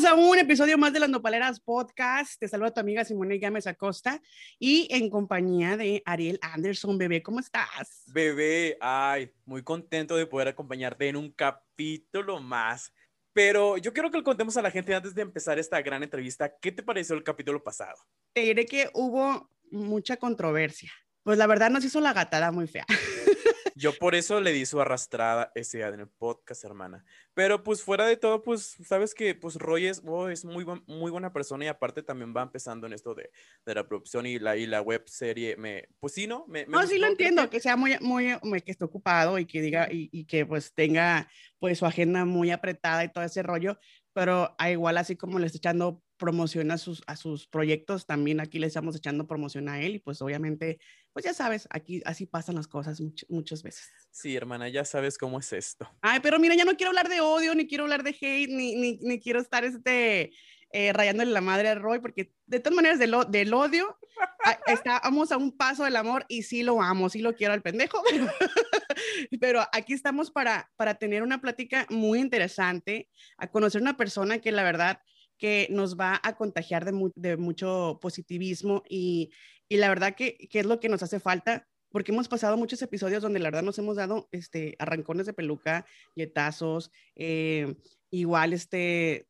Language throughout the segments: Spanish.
Bienvenidos a un episodio más de las Nopaleras Podcast. Te saluda tu amiga Simone Gámez Acosta y en compañía de Ariel Anderson. Bebé, ¿cómo estás? Bebé, ay, muy contento de poder acompañarte en un capítulo más. Pero yo quiero que le contemos a la gente antes de empezar esta gran entrevista, ¿qué te pareció el capítulo pasado? Te diré que hubo mucha controversia. Pues la verdad nos hizo la gatada muy fea. Yo por eso le di su arrastrada ese día en el podcast, hermana. Pero pues fuera de todo, pues sabes que pues Roy es, oh, es muy, muy buena persona y aparte también va empezando en esto de, de la producción y la, y la web serie. Me, pues sí, ¿no? Me, no, sí lo entiendo, que... sea muy, muy, que esté ocupado y que diga y, y que pues tenga pues su agenda muy apretada y todo ese rollo, pero a igual así como le está echando promoción a sus, a sus proyectos, también aquí le estamos echando promoción a él y pues obviamente, pues ya sabes, aquí así pasan las cosas muchas veces. Sí, hermana, ya sabes cómo es esto. Ay, pero mira, ya no quiero hablar de odio, ni quiero hablar de hate, ni, ni, ni quiero estar este, eh, rayándole la madre a Roy, porque de todas maneras del, del odio, estamos a un paso del amor y sí lo amo, sí lo quiero al pendejo, pero, aquí estamos para, para tener una plática muy interesante, a conocer una persona que la verdad que nos va a contagiar de, mucho positivismo y, la verdad que, es lo que nos hace falta, porque hemos pasado muchos episodios donde la verdad nos hemos dado este, arrancones de peluca, yetazos, eh, igual este,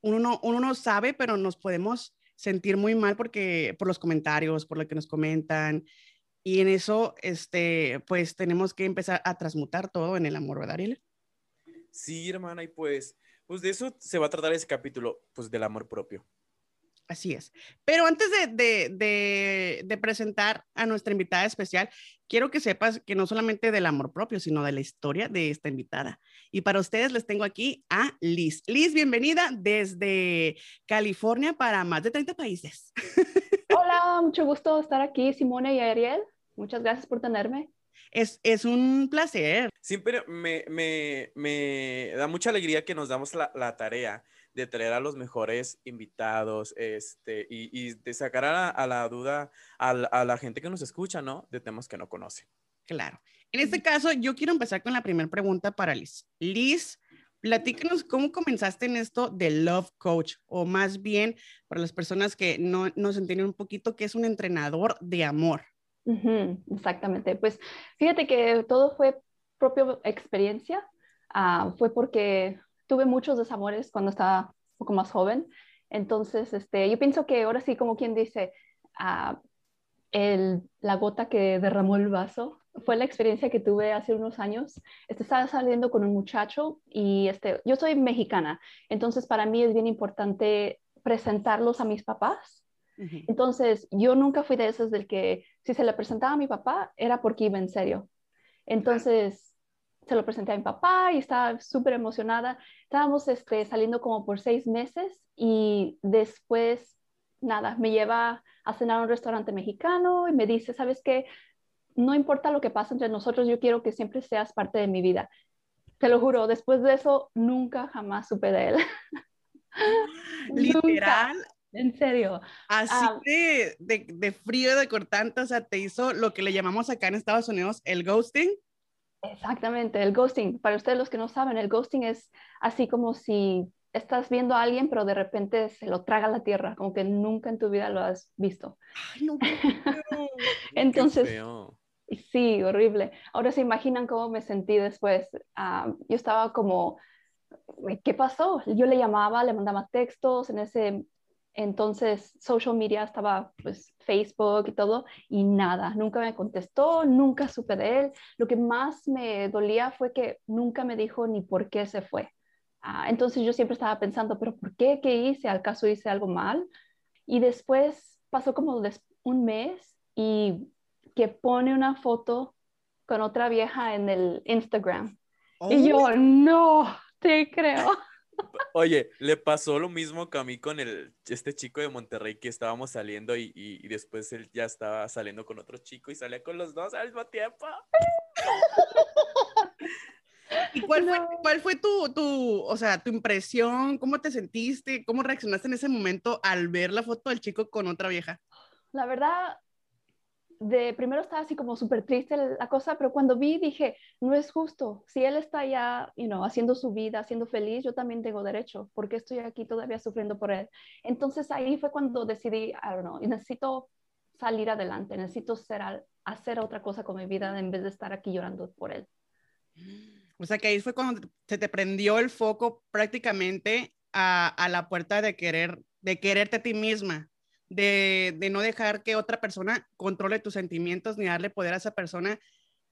uno no, uno no sabe, pero nos podemos sentir muy mal porque por los comentarios, por lo que nos comentan. Y en eso, este, pues tenemos que empezar a transmutar todo en el amor, ¿verdad, Ariel? Sí, hermana, y pues pues de eso se va a tratar ese capítulo, pues del amor propio. Así es. Pero antes de, presentar a nuestra invitada especial, quiero que sepas que no solamente del amor propio, sino de la historia de esta invitada. Y para ustedes les tengo aquí a Liz. Liz, bienvenida desde California para más de 30 países. Hola, mucho gusto estar aquí, Simone y Ariel. Muchas gracias por tenerme. Es, es un placer. Siempre me, me, me, da mucha alegría que nos damos la, la tarea de traer a los mejores invitados este, y, y de sacar a, a la duda a, a, la gente que nos escucha, ¿no? De temas que no conoce. Claro. En este caso, yo quiero empezar con la primera pregunta para Liz. Liz, platícanos cómo comenzaste en esto de Love Coach, o más bien para las personas que no nos entienden un poquito, que es un entrenador de amor exactamente. Pues fíjate que todo fue propia experiencia. Ah, fue porque tuve muchos desamores cuando estaba un poco más joven. Entonces, este, yo pienso que ahora sí, como quien dice, ah, el, la gota que derramó el vaso fue la experiencia que tuve hace unos años. Este, estaba saliendo con un muchacho y este, yo soy mexicana, entonces para mí es bien importante presentarlos a mis papás entonces, yo nunca fui de esas del que si se le presentaba a mi papá era porque iba en serio. Entonces, se lo presenté a mi papá y estaba súper emocionada. Estábamos este, saliendo como por seis meses y después, nada, me lleva a cenar a un restaurante mexicano y me dice, ¿sabes qué? No importa lo que pase entre nosotros, yo quiero que siempre seas parte de mi vida. Te lo juro, después de eso, nunca jamás supe de él. Literal, en serio. Así ah, de, de, de, frío, de cortante, o sea, te hizo lo que le llamamos acá en Estados Unidos el ghosting. Exactamente, el ghosting. Para ustedes los que no saben, el ghosting es así como si estás viendo a alguien, pero de repente se lo traga la tierra, como que nunca en tu vida lo has visto. Ay, no, Entonces, sí, horrible. Ahora se imaginan cómo me sentí después. Ah, yo estaba como, ¿qué pasó? Yo le llamaba, le mandaba textos, en ese entonces, social media estaba, pues, Facebook y todo, y nada, nunca me contestó, nunca supe de él. Lo que más me dolía fue que nunca me dijo ni por qué se fue. Ah, entonces yo siempre estaba pensando, pero ¿por qué? ¿Qué hice? ¿Al caso hice algo mal? Y después pasó como un mes y que pone una foto con otra vieja en el Instagram. Y yo, no, te creo. Oye, le pasó lo mismo que a mí con el, este chico de Monterrey que estábamos saliendo y, y, después él ya estaba saliendo con otro chico y salía con los dos al mismo tiempo. ¿Y cuál fue, cuál fue tu, tu, o sea, tu impresión? ¿Cómo te sentiste? ¿Cómo reaccionaste en ese momento al ver la foto del chico con otra vieja? La verdad, de primero estaba así como súper triste la cosa, pero cuando vi dije, no es justo. Si él está ya, you know, haciendo su vida, haciendo feliz, yo también tengo derecho. porque estoy aquí todavía sufriendo por él? Entonces ahí fue cuando decidí, I don't know, necesito salir adelante, necesito ser, hacer otra cosa con mi vida en vez de estar aquí llorando por él. O sea que ahí fue cuando se te prendió el foco prácticamente a, a la puerta de querer, de quererte a ti misma de, no dejar que otra persona controle tus sentimientos ni darle poder a esa persona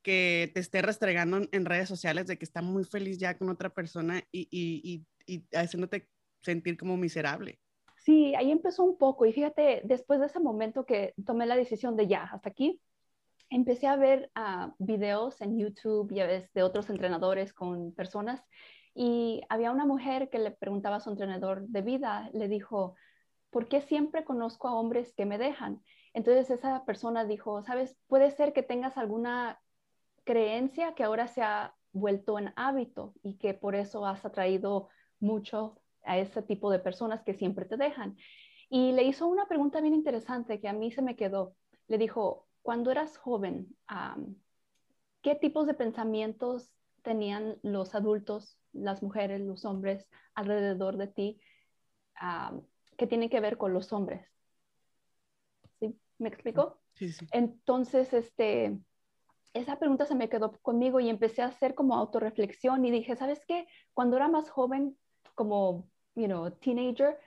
que te esté restregando en redes sociales de que está muy feliz ya con otra persona y, y, y, haciéndote sentir como miserable. Sí, ahí empezó un poco y fíjate, después de ese momento que tomé la decisión de ya, hasta aquí, empecé a ver uh, videos en YouTube y a veces de otros entrenadores con personas y había una mujer que le preguntaba a su entrenador de vida, le dijo, ¿por qué siempre conozco a hombres que me dejan? Entonces esa persona dijo, sabes, puede ser que tengas alguna creencia que ahora se ha vuelto en hábito y que por eso has atraído mucho a ese tipo de personas que siempre te dejan. Y le hizo una pregunta bien interesante que a mí se me quedó. Le dijo, cuando eras joven, ¿qué tipos de pensamientos tenían los adultos, las mujeres, los hombres alrededor de ti? Que tiene que ver con los hombres. ¿Sí? ¿Me explicó? Sí, sí. Entonces, este, esa pregunta se me quedó conmigo y empecé a hacer como autorreflexión y dije, ¿sabes qué? Cuando era más joven, como, you know, teenager,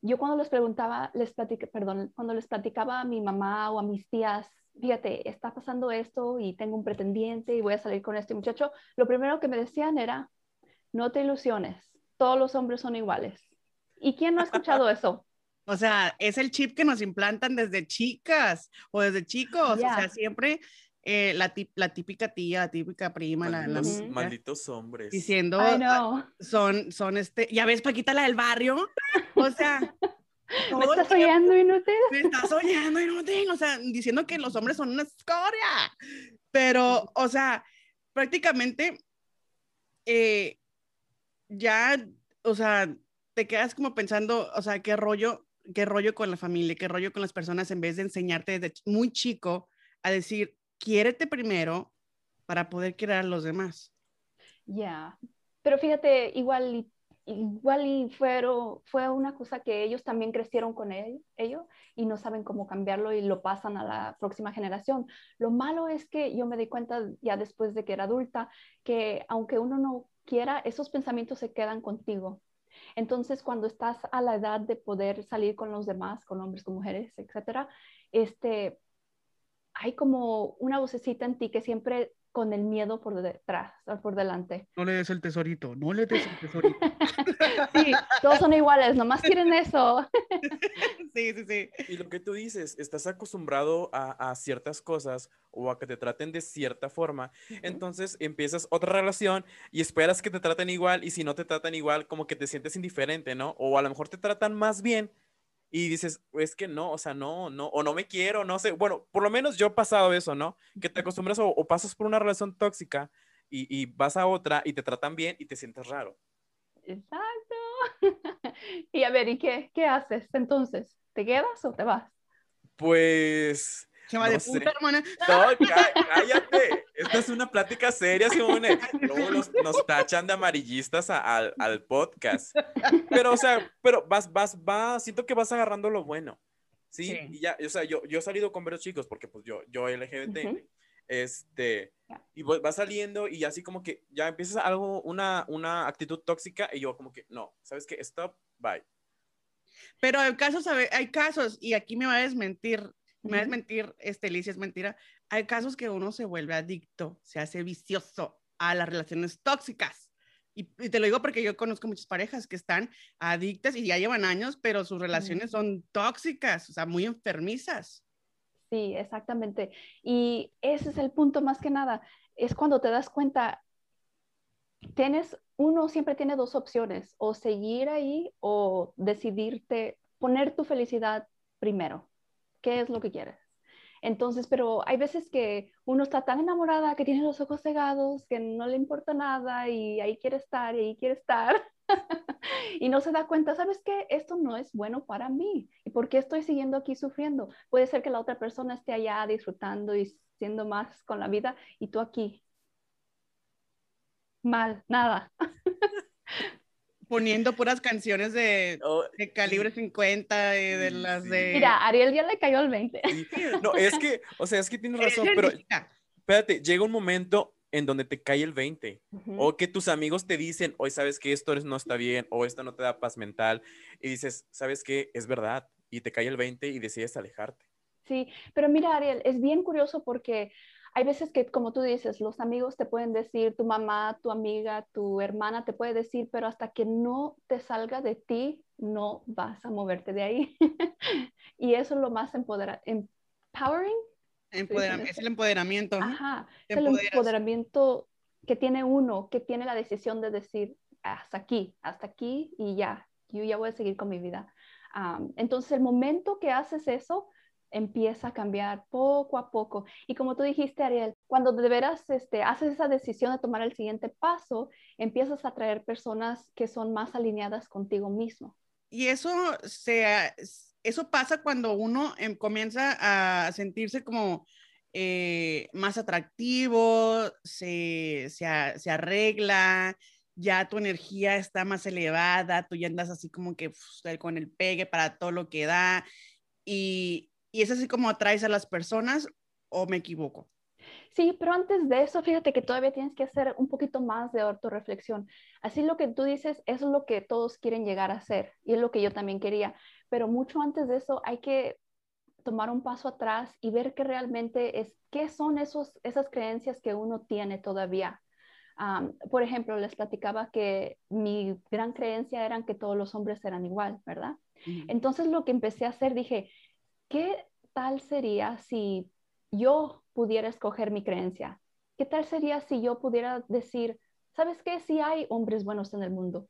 yo cuando les preguntaba, les perdón, cuando les platicaba a mi mamá o a mis tías, fíjate, está pasando esto y tengo un pretendiente y voy a salir con este muchacho, lo primero que me decían era, no te ilusiones, todos los hombres son iguales. ¿Y quién no ha escuchado eso? O sea, es el chip que nos implantan desde chicas o desde chicos. O sea, siempre eh, la, la, típica tía, la típica prima, malditos, la, malditos hombres. Diciendo, son, son este, ya ves, Paquita, la del barrio. O sea, ¿Me estás oyendo inútil? Me estás oyendo inútil. O sea, diciendo que los hombres son una escoria. Pero, o sea, prácticamente eh, ya, o sea, te quedas como pensando, o sea, qué rollo, qué rollo con la familia, qué rollo con las personas en vez de enseñarte desde muy chico a decir, quiérete primero para poder querer a los demás. Ya, pero fíjate, igual, igual y fueron, fue una cosa que ellos también crecieron con él, ellos y no saben cómo cambiarlo y lo pasan a la próxima generación. Lo malo es que yo me di cuenta ya después de que era adulta que aunque uno no quiera, esos pensamientos se quedan contigo entonces, cuando estás a la edad de poder salir con los demás, con hombres, con mujeres, etcétera, este, hay como una vocecita en ti que siempre con el miedo por detrás, por delante. No le des el tesorito, no le des el tesorito. sí, todos son iguales, nomás quieren eso. sí, sí, sí. Y lo que tú dices, estás acostumbrado a, a, ciertas cosas o a que te traten de cierta forma, entonces empiezas otra relación y esperas que te traten igual y si no te tratan igual, como que te sientes indiferente, ¿no? O a lo mejor te tratan más bien y dices, es que no, o sea, no, no, o no me quiero, no sé. Bueno, por lo menos yo he pasado eso, ¿no? Que te acostumbras o, pasas por una relación tóxica y, y, vas a otra y te tratan bien y te sientes raro. Exacto. y a ver, ¿y qué, qué haces entonces? ¿Te quedas o te vas? Pues se va de puta, hermana. No, cállate. Esta es una plática seria, Simone. Luego nos tachan de amarillistas al, al podcast. Pero, o sea, pero vas, vas, vas, siento que vas agarrando lo bueno. ¿sí? Y ya, o sea, yo, yo he salido con varios chicos porque, pues, yo, yo LGBT, este, y vas saliendo y así como que ya empiezas algo, una, una actitud tóxica y yo como que, no, ¿sabes qué? Stop, bye. Pero hay casos, hay casos, y aquí me va a desmentir me es mentir, este, Licia, es mentira. Hay casos que uno se vuelve adicto, se hace vicioso a las relaciones tóxicas. Y, te lo digo porque yo conozco muchas parejas que están adictas y ya llevan años, pero sus relaciones son tóxicas, o sea, muy enfermizas. Sí, exactamente. Y ese es el punto más que nada. Es cuando te das cuenta, tienes, uno siempre tiene dos opciones, o seguir ahí o decidirte, poner tu felicidad primero qué es lo que quieres. Entonces, pero hay veces que uno está tan enamorada que tiene los ojos cegados, que no le importa nada y ahí quiere estar y ahí quiere estar. y no se da cuenta, ¿sabes qué? Esto no es bueno para mí. ¿Y por qué estoy siguiendo aquí sufriendo? Puede ser que la otra persona esté allá disfrutando y siendo más con la vida y tú aquí. Mal, nada. Poniendo puras canciones de, oh, de calibre 50, y de las de... Mira, Ariel ya le cayó el 20. No, es que, o sea, es que tienes razón, pero espérate, llega un momento en donde te cae el 20 o que tus amigos te dicen, hoy sabes que esto no está bien o esto no te da paz mental y dices, sabes que es verdad y te cae el 20 y decides alejarte. Sí, pero mira Ariel, es bien curioso porque hay veces que, como tú dices, los amigos te pueden decir, tu mamá, tu amiga, tu hermana te puede decir, pero hasta que no te salga de ti, no vas a moverte de ahí. y eso es lo más empoderante, empowering, es el empoderamiento. Ajá, es el empoderamiento que tiene uno, que tiene la decisión de decir, hasta aquí, hasta aquí y ya, yo ya voy a seguir con mi vida. entonces, el momento que haces eso, empieza a cambiar poco a poco. Y como tú dijiste, Ariel, cuando de veras este, haces esa decisión de tomar el siguiente paso, empiezas a traer personas que son más alineadas contigo mismo. Y eso se, eso pasa cuando uno em, comienza a sentirse como eh, más atractivo, se, se, arregla, ya tu energía está más elevada, tú ya andas así como que con el pegue para todo lo que da. Y, y es así como atraes a las personas o me equivoco. Sí, pero antes de eso, fíjate que todavía tienes que hacer un poquito más de autorreflexión. Así lo que tú dices, es lo que todos quieren llegar a ser y es lo que yo también quería. Pero mucho antes de eso hay que tomar un paso atrás y ver qué realmente es, qué son esos, esas creencias que uno tiene todavía. por ejemplo, les platicaba que mi gran creencia era que todos los hombres eran igual, ¿verdad? Entonces lo que empecé a hacer, dije, ¿qué tal sería si yo pudiera escoger mi creencia? ¿Qué tal sería si yo pudiera decir, ¿sabes qué? Sí hay hombres buenos en el mundo,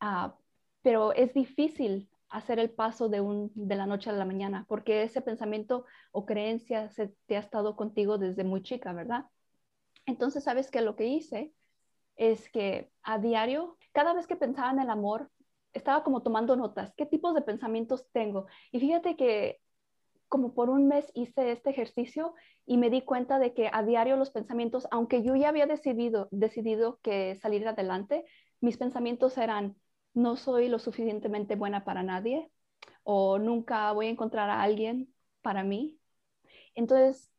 ah, pero es difícil hacer el paso de, un, de la noche a la mañana, porque ese pensamiento o creencia se te ha estado contigo desde muy chica, ¿verdad? Entonces, ¿sabes qué? Lo que hice es que a diario, cada vez que pensaba en el amor, estaba como tomando notas, qué tipos de pensamientos tengo. Y fíjate que como por un mes hice este ejercicio y me di cuenta de que a diario los pensamientos, aunque yo ya había decidido, decidido que salir adelante, mis pensamientos eran, no soy lo suficientemente buena para nadie o nunca voy a encontrar a alguien para mí. Entonces,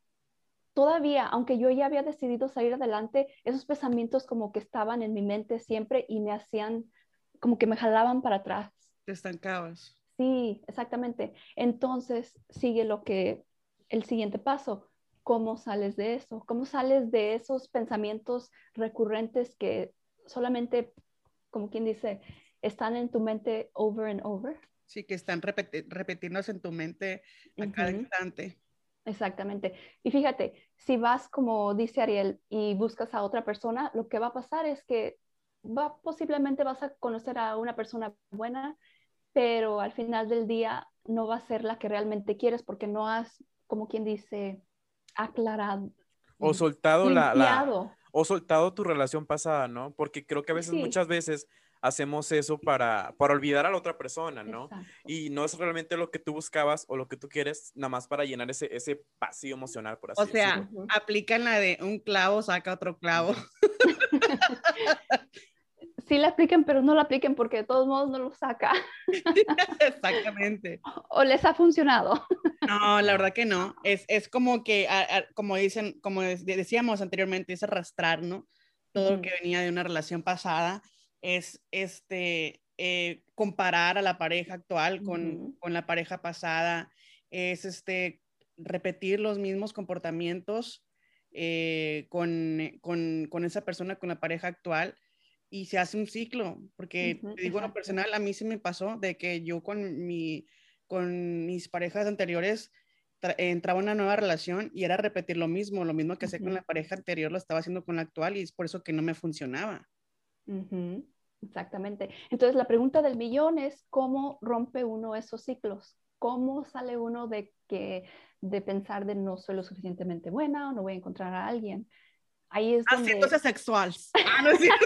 todavía, aunque yo ya había decidido salir adelante, esos pensamientos como que estaban en mi mente siempre y me hacían, como que me jalaban para atrás. Te estancabas. Sí, exactamente. Entonces sigue lo que el siguiente paso. ¿Cómo sales de eso? ¿Cómo sales de esos pensamientos recurrentes que solamente, como quien dice, están en tu mente over and over? Sí, que están repetiéndose en tu mente a cada instante. Exactamente. Y fíjate, si vas, como dice Ariel, y buscas a otra persona, lo que va a pasar es que va, posiblemente vas a conocer a una persona buena pero al final del día no va a ser la que realmente quieres porque no has, como quien dice, aclarado. O soltado la, O soltado tu relación pasada, ¿no? Porque creo que a veces, muchas veces hacemos eso para, para olvidar a la otra persona, ¿no? Y no es realmente lo que tú buscabas o lo que tú quieres, nada más para llenar ese, ese vacío emocional, por así decirlo. O sea, aplican la de un clavo, saca otro clavo. sí la apliquen, pero no la apliquen porque de todos modos no lo saca. Exactamente. O les ha funcionado. No, la verdad que no. Es, es como que, como dicen, como decíamos anteriormente, es arrastrar, ¿no? Todo lo que venía de una relación pasada es este, eh, comparar a la pareja actual con, con, la pareja pasada, es este, repetir los mismos comportamientos eh, con, con, con, esa persona, con la pareja actual y se hace un ciclo, porque te digo, lo personal, a mí se me pasó de que yo con, mi, con mis parejas anteriores entraba en una nueva relación y era repetir lo mismo, lo mismo que hacía con la pareja anterior, lo estaba haciendo con la actual y es por eso que no me funcionaba. Exactamente. Entonces la pregunta del millón es cómo rompe uno esos ciclos, cómo sale uno de que de pensar de no soy lo suficientemente buena o no voy a encontrar a alguien ahí es donde... Haciéndose sexual. Ah, no es cierto.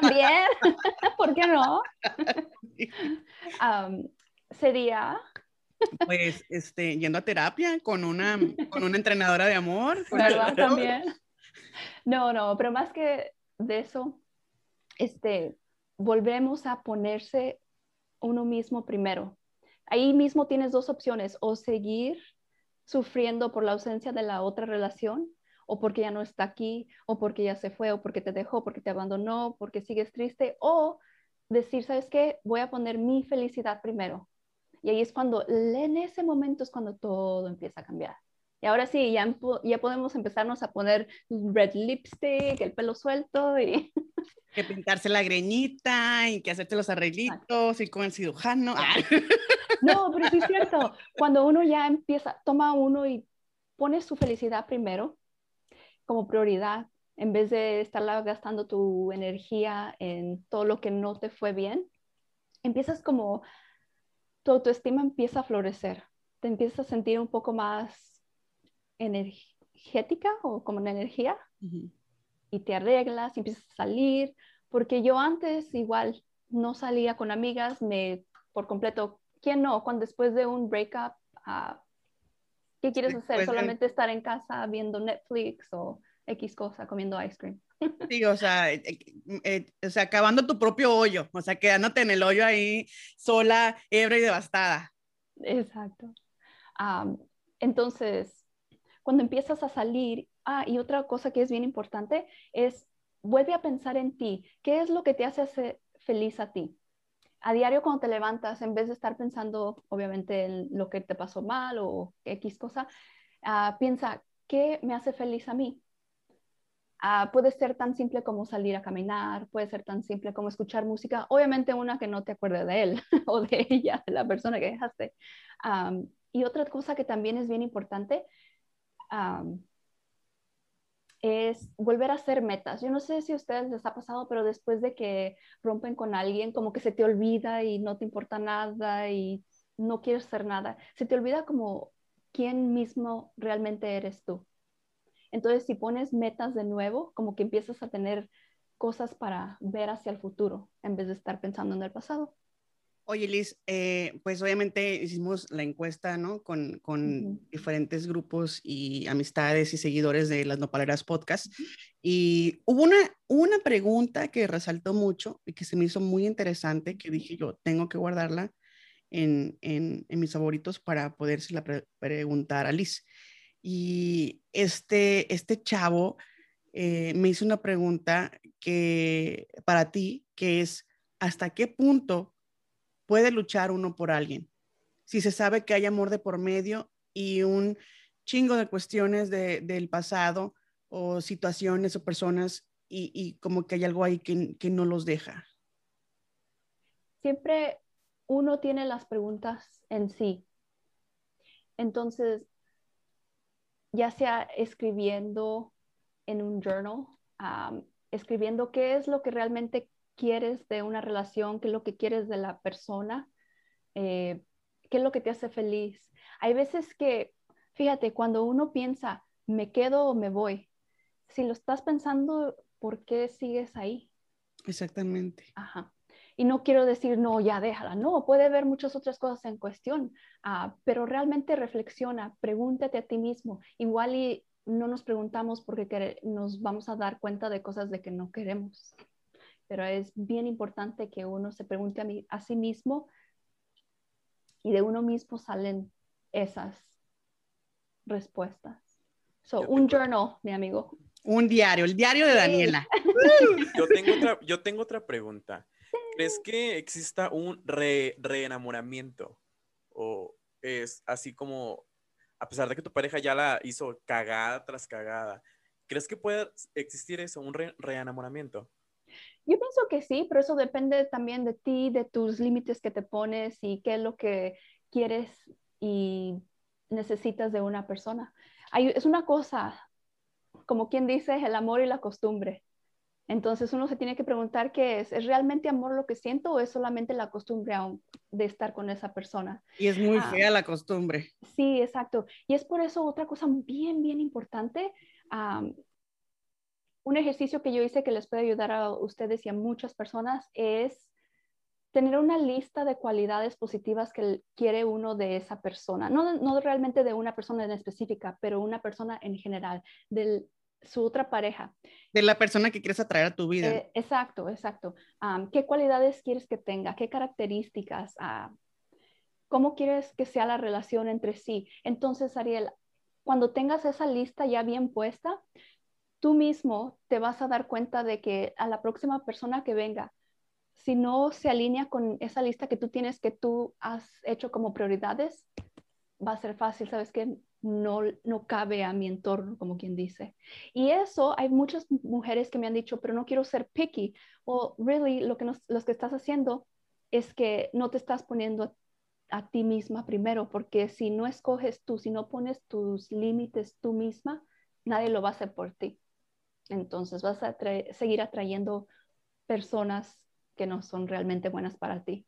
También, ¿por qué no? Sería, Pues, este, yendo a terapia con una, con una entrenadora de amor. ¿verdad? También. No, no, pero más que de eso, este, volvemos a ponerse uno mismo primero. Ahí mismo tienes dos opciones, o seguir sufriendo por la ausencia de la otra relación, o porque ya no está aquí, o porque ya se fue, o porque te dejó, porque te abandonó, porque sigues triste, o decir, ¿sabes qué? Voy a poner mi felicidad primero. Y ahí es cuando, en ese momento es cuando todo empieza a cambiar. Y ahora sí, ya, ya podemos empezarnos a poner red lipstick, el pelo suelto y Que pintarse la greñita y que hacerte los arreglitos y con el cirujano. Ah, No, pero sí es cierto. Cuando uno ya empieza, toma uno y pone su felicidad primero como prioridad, en vez de estarla gastando tu energía en todo lo que no te fue bien, empiezas como, tu autoestima empieza a florecer. Te empiezas a sentir un poco más energética o como en energía y te arreglas y empiezas a salir, porque yo antes igual no salía con amigas, me por completo, ¿quién no? Cuando después de un breakup, ah, ¿qué quieres hacer? Solamente estar en casa viendo Netflix o X cosa, comiendo ice cream. Sí, o sea, eh, eh, eh, o sea, acabando tu propio hoyo, o sea, quedándote en el hoyo ahí sola, ebria y devastada. Exacto. Entonces, cuando empiezas a salir, ah, y otra cosa que es bien importante es, vuelve a pensar en ti. ¿Qué es lo que te hace feliz a ti? A diario cuando te levantas, en vez de estar pensando, obviamente, en lo que te pasó mal o X cosa, ah, piensa, ¿qué me hace feliz a mí? Ah, puede ser tan simple como salir a caminar, puede ser tan simple como escuchar música, obviamente una que no te acuerde de él o de ella, de la persona que dejaste. Am, y otra cosa que también es bien importante es volver a hacer metas. Yo no sé si a ustedes les ha pasado, pero después de que rompen con alguien, como que se te olvida y no te importa nada y no quieres hacer nada. Se te olvida como quién mismo realmente eres tú. Entonces, si pones metas de nuevo, como que empiezas a tener cosas para ver hacia el futuro en vez de estar pensando en el pasado. Oye, Liz, eh, pues obviamente hicimos la encuesta, ¿no? Con, con Ujú. diferentes grupos y amistades y seguidores de las Nopaleras Podcast. Y hubo una, una pregunta que resaltó mucho y que se me hizo muy interesante, que dije yo, tengo que guardarla en, en, en mis favoritos para podérsela pre- preguntar a Liz. Y este, este chavo eh, me hizo una pregunta que para ti, que es, ¿hasta qué punto puede luchar uno por alguien? Si se sabe que hay amor de por medio y un chingo de cuestiones de- del pasado o situaciones o personas y, como que hay algo ahí que, no los deja. siempre uno tiene las preguntas en sí. Entonces, ya sea escribiendo en un journal, escribiendo qué es lo que realmente quieres de una relación, qué es lo que quieres de la persona, eh, qué es lo que te hace feliz. Hay veces que, fíjate, cuando uno piensa, me quedo o me voy, si lo estás pensando, ¿por qué sigues ahí? Exactamente. Ajá. Y no quiero decir, no, ya déjala. No, puede haber muchas otras cosas en cuestión, ah, pero realmente reflexiona, pregúntate a ti mismo. Igual y no nos preguntamos porque nos vamos a dar cuenta de cosas de que no queremos. Pero es bien importante que uno se pregunte a, mí- a sí mismo y de uno mismo salen esas respuestas. So, un tengo- journal, mi amigo. Un diario, el diario de Sí. Daniela. Yo tengo otra, yo tengo otra pregunta. ¿Crees que exista un re- reenamoramiento? ¿O es así como, a pesar de que tu pareja ya la hizo cagada tras cagada, ¿crees que puede existir eso, un re- reenamoramiento? Yo pienso que sí, pero eso depende también de ti, de tus límites que te pones y qué es lo que quieres y necesitas de una persona. Hay- es una cosa, como quien dice, el amor y la costumbre. Entonces uno se tiene que preguntar qué es, ¿es realmente amor lo que siento o es solamente la costumbre de estar con esa persona? Y es muy Ah. fea la costumbre. Sí, exacto. Y es por eso otra cosa bien, bien importante. am, un ejercicio que yo hice que les puede ayudar a ustedes y a muchas personas es tener una lista de cualidades positivas que quiere uno de esa persona, no, no realmente de una persona en específica, pero una persona en general, de su otra pareja. De la persona que quieres atraer a tu vida. Eh, exacto, exacto. ¿Qué cualidades quieres que tenga? ¿Qué características? Ah, ¿Cómo quieres que sea la relación entre sí? Entonces, Ariel, cuando tengas esa lista ya bien puesta, tú mismo te vas a dar cuenta de que a la próxima persona que venga, si no se alinea con esa lista que tú tienes, que tú has hecho como prioridades, va a ser fácil, sabes que no, no cabe a mi entorno, como quien dice. Y eso, hay muchas mujeres que me han dicho, pero no quiero ser picky. O, really, lo que, nos, lo que estás haciendo es que no te estás poniendo a ti misma primero, porque si no escoges tú, si no pones tus límites tú misma, nadie lo va a hacer por ti. Entonces vas a seguir atrayendo personas que no son realmente buenas para ti.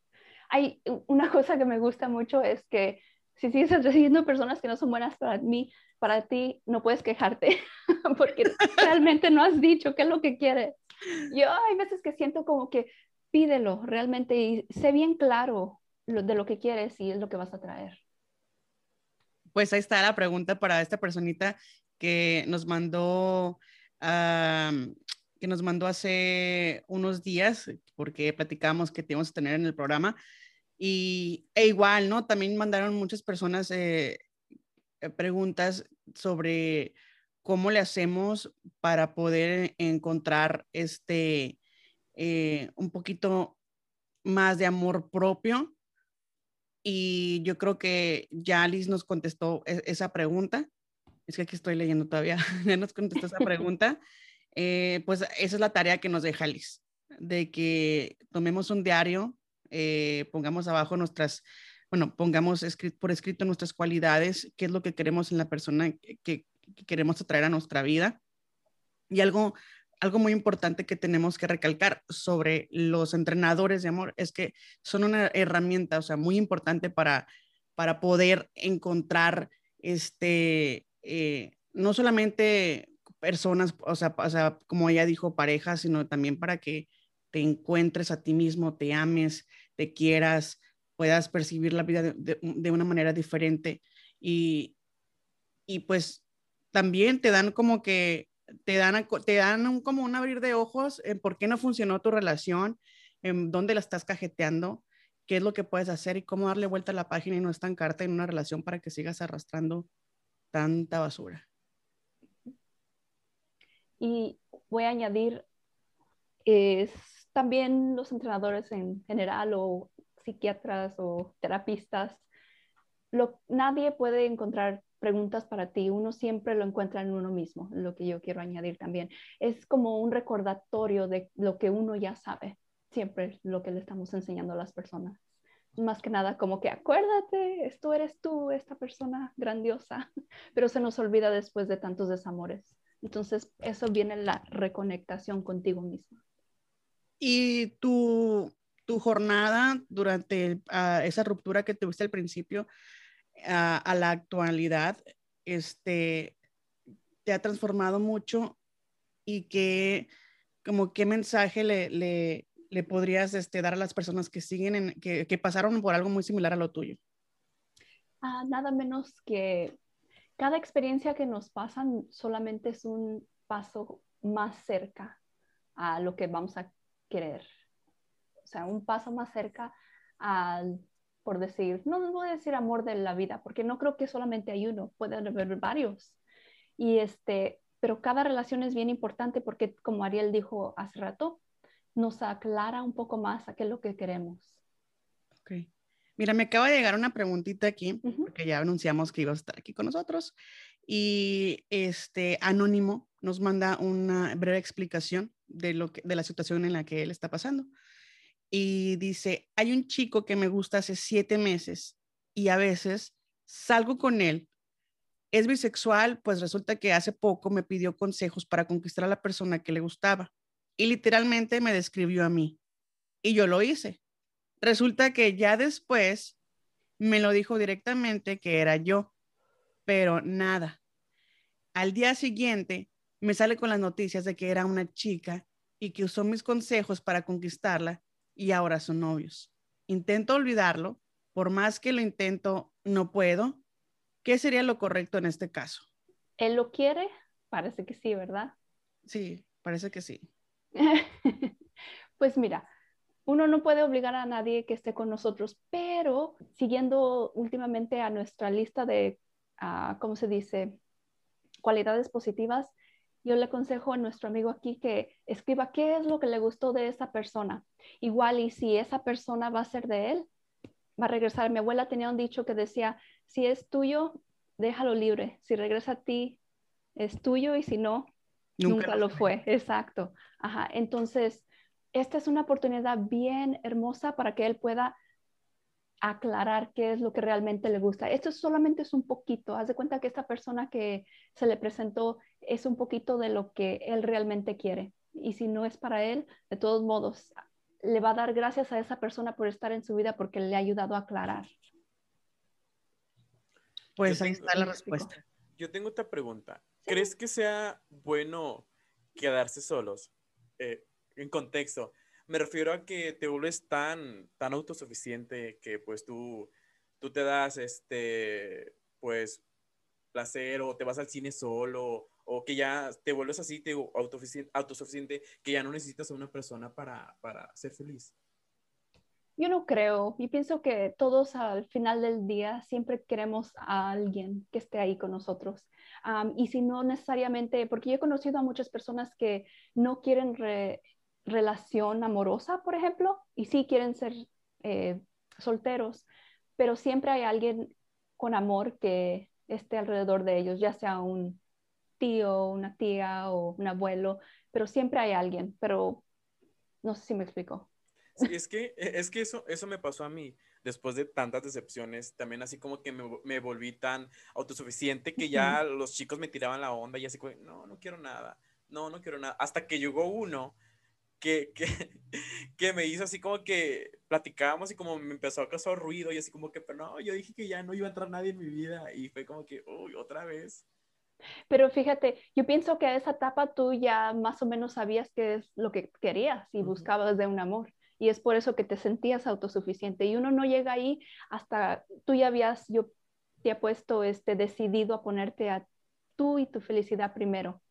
Hay una cosa que me gusta mucho es que si sigues atrayendo personas que no son buenas para mí, para ti, no puedes quejarte porque realmente no has dicho qué es lo que quieres. Yo hay veces que siento como que pídelo realmente y sé bien claro de lo que quieres y es lo que vas a traer. Pues ahí está la pregunta para esta personita que nos mandó que nos mandó hace unos días, porque platicamos que teníamos que tener en el programa. Y e igual, ¿no? También mandaron muchas personas eh, eh, preguntas sobre cómo le hacemos para poder encontrar este, eh, un poquito más de amor propio. Y yo creo que ya Alice nos contestó e-, esa pregunta. Es que aquí estoy leyendo todavía. ya nos contestó esa pregunta. Eh, pues esa es la tarea que nos deja Liz, de que tomemos un diario, eh, pongamos abajo nuestras, bueno, pongamos por escrito nuestras cualidades, qué es lo que queremos en la persona que, queremos atraer a nuestra vida. Y algo, algo muy importante que tenemos que recalcar sobre los entrenadores de amor es que son una herramienta, o sea, muy importante para, para poder encontrar este, eh, no solamente personas, o sea, o sea, como ella dijo, parejas, sino también para que te encuentres a ti mismo, te ames, te quieras, puedas percibir la vida de, una manera diferente. Y, y, pues también te dan como que, te dan, te dan como un abrir de ojos en por qué no funcionó tu relación, en dónde la estás cajeteando, qué es lo que puedes hacer y cómo darle vuelta a la página y no estancarte en una relación para que sigas arrastrando tanta basura. Y voy a añadir, es también los entrenadores en general o psiquiatras o terapistas, lo, nadie puede encontrar preguntas para ti, uno siempre lo encuentra en uno mismo, lo que yo quiero añadir también. Es como un recordatorio de lo que uno ya sabe, siempre lo que le estamos enseñando a las personas. Más que nada como que acuérdate, esto eres tú, esta persona grandiosa, pero se nos olvida después de tantos desamores. Entonces, eso viene la reconectación contigo mismo. Y tu, tu jornada durante ah, esa ruptura que tuviste al principio ah, a la actualidad, este, te ha transformado mucho y que, como qué mensaje le, le podrías este, dar a las personas que siguen, en, que, que, pasaron por algo muy similar a lo tuyo? Ah, nada menos que cada experiencia que nos pasan solamente es un paso más cerca a lo que vamos a querer. O sea, un paso más cerca al, por decir, no voy a decir amor de la vida, porque no creo que solamente hay uno, puede haber varios. Y este, pero cada relación es bien importante porque, como Ariel dijo hace rato, nos aclara un poco más a qué es lo que queremos. Ok. Mira, me acaba de llegar una preguntita aquí, porque ya anunciamos que ibas a estar aquí con nosotros. Y este Anónimo nos manda una breve explicación de, lo que, de la situación en la que él está pasando. Y dice, hay un chico que me gusta hace siete meses y a veces salgo con él. Es bisexual, pues resulta que hace poco me pidió consejos para conquistar a la persona que le gustaba y literalmente me describió a mí. Y yo lo hice. Resulta que ya después me lo dijo directamente que era yo, pero nada. Al día siguiente me sale con las noticias de que era una chica y que usó mis consejos para conquistarla y ahora son novios. Intento olvidarlo, por más que lo intento, no puedo. ¿Qué sería lo correcto en este caso? ¿Él lo quiere? Parece que sí, ¿verdad? Sí, parece que sí. pues mira, uno no puede obligar a nadie que esté con nosotros, pero siguiendo últimamente a nuestra lista de, uh, ¿cómo se dice? Cualidades positivas, yo le aconsejo a nuestro amigo aquí que escriba qué es lo que le gustó de esa persona. Igual y si esa persona va a ser de él, va a regresar. Mi abuela tenía un dicho que decía, si es tuyo, déjalo libre. Si regresa a ti, es tuyo y si no, nunca, lo fue. Exacto. Ajá. Entonces, esta es una oportunidad bien hermosa para que él pueda aclarar qué es lo que realmente le gusta. Esto solamente es un poquito. Haz de cuenta que esta persona que se le presentó es un poquito de lo que él realmente quiere. Y si no es para él, de todos modos, le va a dar gracias a esa persona por estar en su vida porque le ha ayudado a aclarar. Pues ahí está la respuesta. Yo tengo otra pregunta. ¿Crees que sea bueno quedarse solos? Eh, en contexto, me refiero a que te vuelves tan, tan autosuficiente que pues tú, tú te das este, pues, placer o te vas al cine solo o que ya te vuelves así, te autosuficiente, autosuficiente que ya no necesitas a una persona para, para ser feliz. Yo no creo. Yo pienso que todos al final del día siempre queremos a alguien que esté ahí con nosotros. y si no necesariamente, porque yo he conocido a muchas personas que no quieren relación amorosa, por ejemplo, y sí quieren ser eh, solteros, pero siempre hay alguien con amor que esté alrededor de ellos, ya sea un tío, una tía o un abuelo, pero siempre hay alguien, pero no sé si me explico. Sí, es que, e, es que eso, eso me pasó a mí después de tantas decepciones, también así como que me, me volví tan autosuficiente que ya los chicos me tiraban la onda y así como, no, no quiero nada, no, no quiero nada, hasta que llegó uno que, que, que, me hizo así como que platicábamos y como me empezó a causar ruido y así como que, pero no, yo dije que ya no iba a entrar nadie en mi vida y fue como que, uy, otra vez. Pero fíjate, yo pienso que a esa etapa tú ya más o menos sabías qué es lo que querías y buscabas de un amor. Y es por eso que te sentías autosuficiente. Y uno no llega ahí hasta tú ya habías, yo te ha puesto este, decidido a ponerte a tú y tu felicidad primero.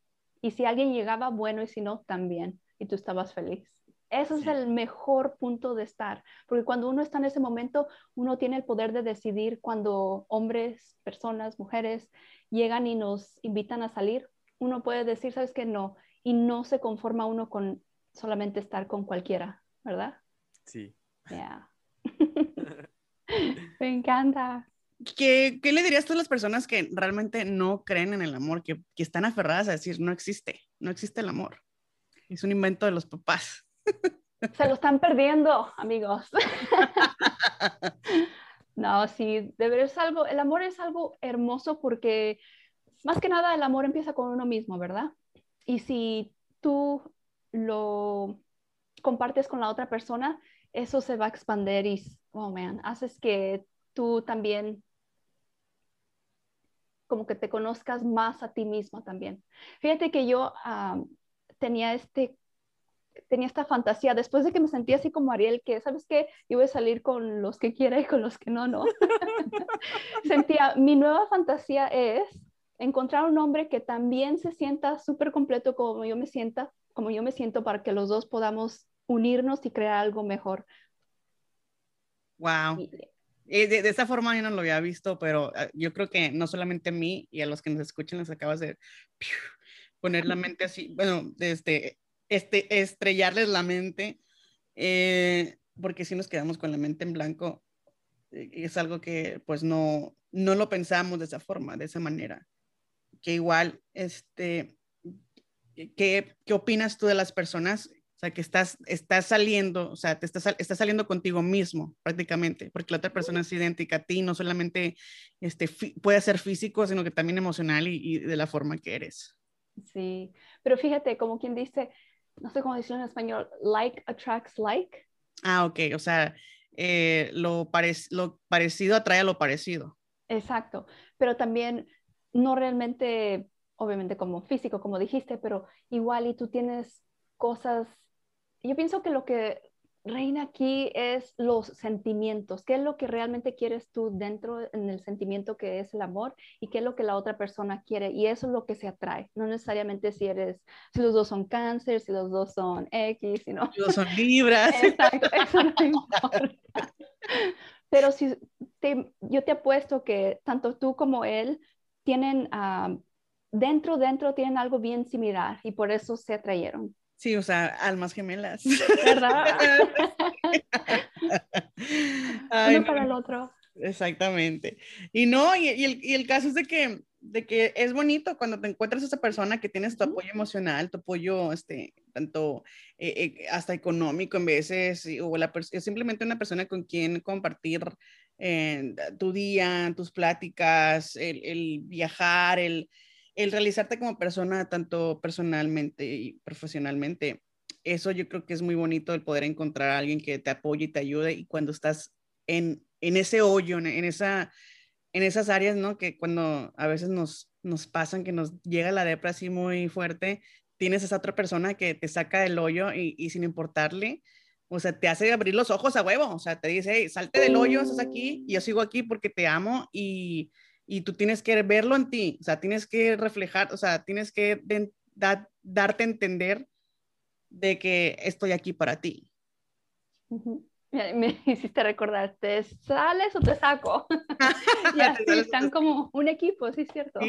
Y si alguien llegaba, bueno, y si no, también y tú estabas feliz. Ese es el mejor punto de estar, porque cuando uno está en ese momento, uno tiene el poder de decidir cuando hombres, personas, mujeres llegan y nos invitan a salir, uno puede decir, sabes que no, y no se conforma uno con solamente estar con cualquiera, ¿verdad? Sí. Yeah. Me encanta. ¿Qué, ¿Qué, le dirías tú a las personas que realmente no creen en el amor, que, que están aferradas a decir, no existe, no existe el amor? Es un invento de los papás. Se lo están perdiendo, amigos. No, sí, de ver es algo, el amor es algo hermoso porque más que nada el amor empieza con uno mismo, ¿verdad? Y si tú lo compartes con la otra persona, eso se va a expandir y, oh man, haces que tú también como que te conozcas más a ti mismo también. Fíjate que yo tenía este tenía esta fantasía, después de que me sentía así como Ariel, que, ¿sabes qué? Iba a salir con los que quiera y con los que no, no. sentía, mi nueva fantasía es encontrar un hombre que también se sienta súper completo como yo me sienta, como yo me siento, para que los dos podamos unirnos y crear algo mejor. Wow. de, de, esa forma yo no lo había visto, pero ah, yo creo que no solamente a mí y a los que nos escuchan les acabas de poner la mente así, bueno, este, este, estrellarles la mente, eh, porque si nos quedamos con la mente en blanco, eh, es algo que pues no, no lo pensamos de esa forma, de esa manera. Que igual, este, ¿qué, qué opinas tú de las personas? O sea, que estás, estás saliendo, o sea, te estás, estás saliendo contigo mismo prácticamente, porque la otra persona es idéntica a ti, no solamente este, puede ser físico, sino que también emocional y, y de la forma que eres. Sí, pero fíjate, como quien dice, no sé cómo decirlo en español, like attracts like. Ah, ok, o sea, eh, lo, lo parecido atrae a lo parecido. Exacto, pero también no realmente obviamente como físico, como dijiste, pero igual y tú tienes cosas, yo pienso que lo que reina aquí es los sentimientos, qué es lo que realmente quieres tú dentro en el sentimiento que es el amor y qué es lo que la otra persona quiere y eso es lo que se atrae, no necesariamente si eres, si los dos son cáncer, si los dos son X, sino... Los dos son libras. Exacto, eso no importa. Pero si te, yo te apuesto que tanto tú como él tienen, ah, dentro, dentro tienen algo bien similar y por eso se atrayeron. Sí, o sea, almas gemelas. ¿Verdad? Uno para el otro. Exactamente. Y no, y, el, y, el, caso es de que, de que es bonito cuando te encuentras a esa persona que tienes tu apoyo emocional, tu apoyo, este, tanto eh, eh, hasta económico en veces, o la simplemente una persona con quien compartir eh, tu día, tus pláticas, el, el viajar, el, el realizarte como persona, tanto personalmente y profesionalmente, eso yo creo que es muy bonito el poder encontrar a alguien que te apoye y te ayude y cuando estás en, en ese hoyo, en, esa, en esas áreas, ¿no? Que cuando a veces nos, nos pasan, que nos llega la depresión muy fuerte, tienes a esa otra persona que te saca del hoyo y, y, sin importarle, o sea, te hace abrir los ojos a huevo, o sea, te dice, hey, salte del hoyo, estás aquí, y yo sigo aquí porque te amo y, y tú tienes que verlo en ti, o sea, tienes que reflejar, o sea, tienes que darte a entender de que estoy aquí para ti. Me hiciste recordar, ¿te sales o te saco? y así están como un equipo, sí es cierto.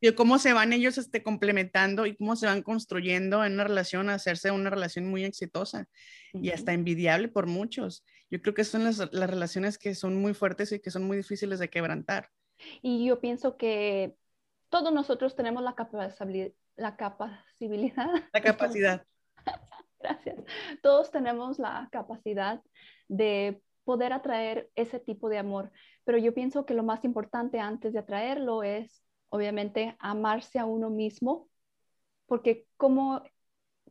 Y cómo se van ellos este, complementando y cómo se van construyendo en una relación, hacerse una relación muy exitosa y hasta envidiable por muchos. Yo creo que son las, las relaciones que son muy fuertes y que son muy difíciles de quebrantar. Y yo pienso que todos nosotros tenemos la, capacidad, la capacidad. La capacidad. Gracias. Todos tenemos la capacidad de poder atraer ese tipo de amor, pero yo pienso que lo más importante antes de atraerlo es, obviamente, amarse a uno mismo, porque ¿cómo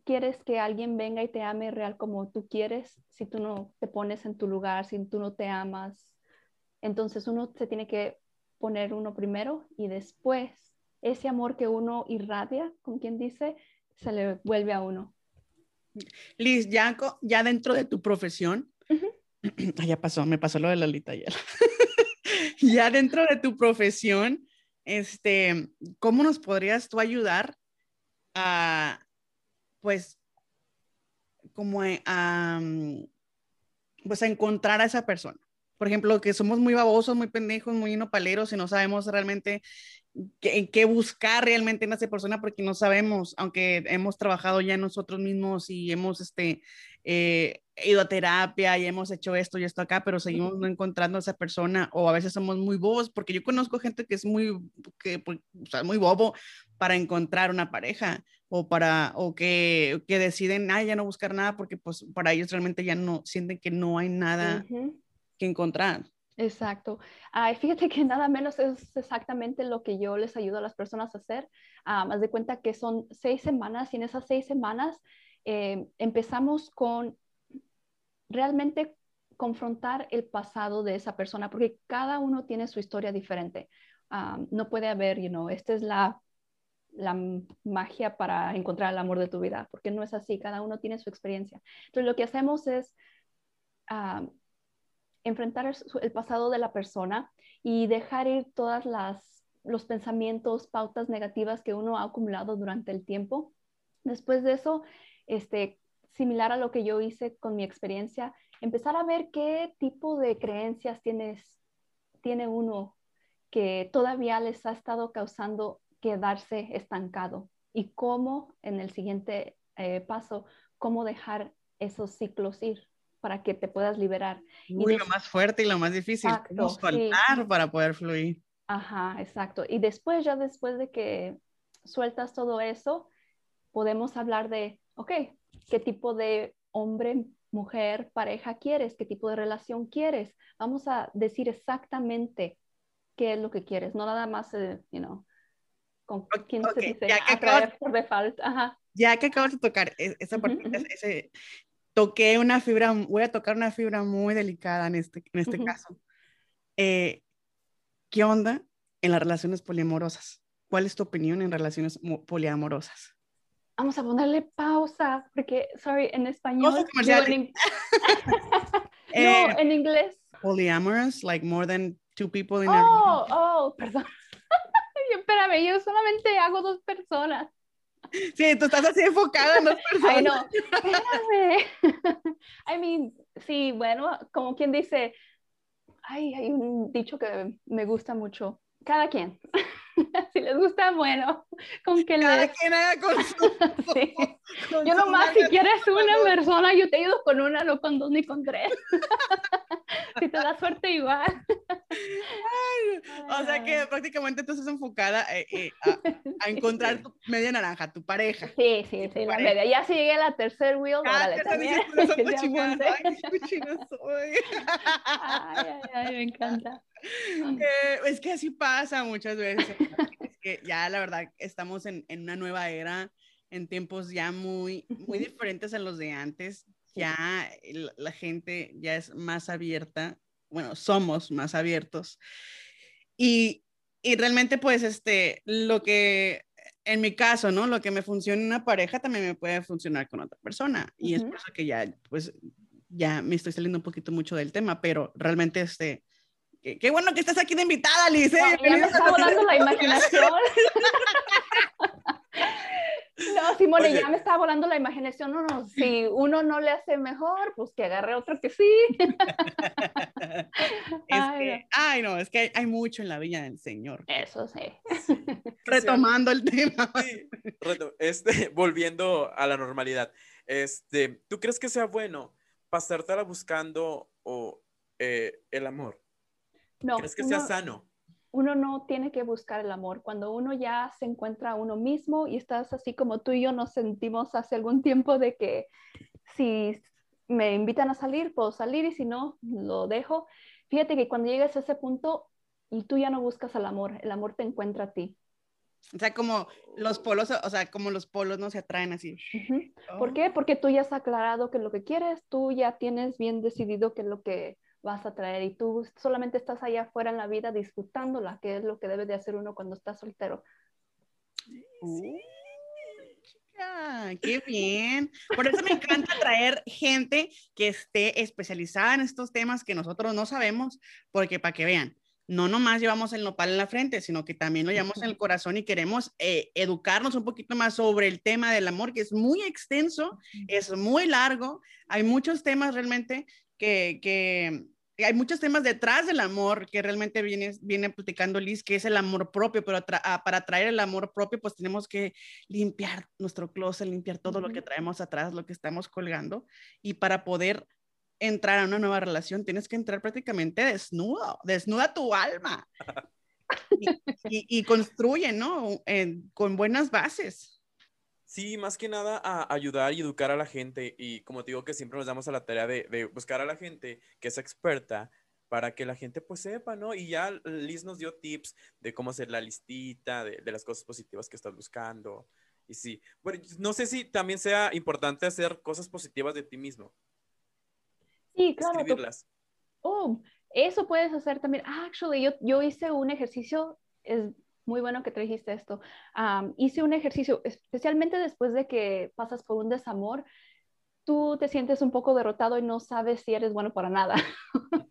quieres que alguien venga y te ame real como tú quieres si tú no te pones en tu lugar, si tú no te amas? Entonces uno se tiene que poner uno primero y después ese amor que uno irradia, como quien dice, se le vuelve a uno. Liz, ya, ya dentro de tu profesión, ya pasó, me pasó lo de Lalita ayer. ya dentro de tu profesión, este, ¿cómo nos podrías tú ayudar a, pues, como a, pues a encontrar a esa persona? Por ejemplo, que somos muy babosos, muy pendejos, muy inopaleros y no sabemos realmente qué, qué buscar realmente en esa persona porque no sabemos, aunque hemos trabajado ya nosotros mismos y hemos este, eh, ido a terapia y hemos hecho esto y esto acá, pero seguimos no encontrando a esa persona o a veces somos muy bobos porque yo conozco gente que es muy, que, pues, o sea, muy bobo para encontrar una pareja o para o que, que deciden ah, ya no buscar nada porque pues para ellos realmente ya no sienten que no hay nada que encontrar. Exacto. Ay, fíjate que nada menos es exactamente lo que yo les ayudo a las personas a hacer. Ah, más de cuenta que son seis semanas y en esas seis semanas eh, empezamos con realmente confrontar el pasado de esa persona, porque cada uno tiene su historia diferente. Ah, no puede haber, you know, esta es la, la magia para encontrar el amor de tu vida, porque no es así, cada uno tiene su experiencia. Entonces lo que hacemos es... Ah, enfrentar el, pasado de la persona y dejar ir todas las los pensamientos, pautas negativas que uno ha acumulado durante el tiempo. Después de eso, este, similar a lo que yo hice con mi experiencia, empezar a ver qué tipo de creencias tienes, tiene uno que todavía les ha estado causando quedarse estancado y cómo en el siguiente eh, paso, cómo dejar esos ciclos ir para que te puedas liberar. Uy, y lo más fuerte y lo más difícil, cómo soltar para poder fluir. Ajá, exacto. Y después, ya después de que sueltas todo eso, podemos hablar de, ok, ¿qué tipo de hombre, mujer, pareja quieres? ¿Qué tipo de relación quieres? Vamos a decir exactamente qué es lo que quieres, no nada más, eh, you know, con quién se dice ya que acabas, por default. Ajá. Ya que acabas de tocar e-, esa parte, ese, toqué una fibra, voy a tocar una fibra muy delicada en este, en este caso. Eh, ¿Qué onda en las relaciones poliamorosas? ¿cuál es tu opinión en relaciones poliamorosas? Vamos a ponerle pausa, porque, sorry, en español. En no, eh, en inglés. Polyamorous, like more than two people in Oh, oh, perdón. Espérame, yo solamente hago dos personas. Sí, tú estás así enfocada en dos personas. Ay, no, espérame. I mean, sí, bueno, como quien dice, ay, hay un dicho que me gusta mucho. Cada quien. si les gusta, bueno, con que Cada quien haga con su... sí. yo nomás, si quieres una persona, yo te ayudo con una, no con dos ni con tres. si te da suerte, igual. o sea que prácticamente tú estás enfocada eh, eh, a, encontrar tu media naranja, tu pareja. Sí, sí, sí, la media. Ya si la tercer wheel, órale, también. Ay, ay, ay, me encanta. Eh, es que así pasa muchas veces. es que ya la verdad estamos en, en, una nueva era, en tiempos ya muy, muy diferentes a los de antes. Ya la gente ya es más abierta, bueno, somos más abiertos. Y, y realmente pues este, lo que en mi caso, ¿no? Lo que me funciona en una pareja también me puede funcionar con otra persona. Y es por eso que ya, pues, ya me estoy saliendo un poquito mucho del tema, pero realmente, este, Qué, bueno que estás aquí de invitada, Liz. ¿eh? ya me está volando la imaginación. No, Simone, ya me está volando la imaginación. No, no, si uno no le hace mejor, pues que agarre otro que sí. ay, no. es que hay, mucho en la Villa del Señor. Eso sí. Retomando el tema. este, volviendo a la normalidad. Este, ¿Tú crees que sea bueno pasártela buscando o, eh, el amor? No. ¿Crees que sea sano? Uno no tiene que buscar el amor. Cuando uno ya se encuentra a uno mismo y estás así como tú y yo nos sentimos hace algún tiempo de que si me invitan a salir, puedo salir y si no, lo dejo. Fíjate que cuando llegas a ese punto y tú ya no buscas el amor, el amor te encuentra a ti. O sea, como los polos, o sea, como los polos no se atraen así. ¿Por qué? Porque tú ya has aclarado que lo que quieres, tú ya tienes bien decidido que lo que vas a traer y tú solamente estás allá afuera en la vida disfrutándola, que es lo que debe de hacer uno cuando está soltero. Sí, qué bien. Por eso me encanta traer gente que esté especializada en estos temas que nosotros no sabemos, porque para que vean, no nomás llevamos el nopal en la frente, sino que también lo llevamos en el corazón y queremos eh, educarnos un poquito más sobre el tema del amor, que es muy extenso, es muy largo, hay muchos temas realmente que, que, hay muchos temas detrás del amor que realmente viene, viene platicando Liz, que es el amor propio, pero ah, para traer el amor propio, pues tenemos que limpiar nuestro closet, limpiar todo lo que traemos atrás, lo que estamos colgando, y para poder entrar a una nueva relación, tienes que entrar prácticamente desnudo, desnuda tu alma. y, construye, ¿no? con buenas bases. Sí, más que nada a ayudar y educar a la gente y como te digo que siempre nos damos a la tarea de, buscar a la gente que es experta para que la gente pues sepa, ¿no? Y ya Liz nos dio tips de cómo hacer la listita, de, las cosas positivas que estás buscando. Y sí, bueno, no sé si también sea importante hacer cosas positivas de ti mismo. Sí, claro. Escribirlas. Oh, eso puedes hacer también. Actually, yo, yo hice un ejercicio, es muy bueno que trajiste esto. hice un ejercicio, especialmente después de que pasas por un desamor, tú te sientes un poco derrotado y no sabes si eres bueno para nada,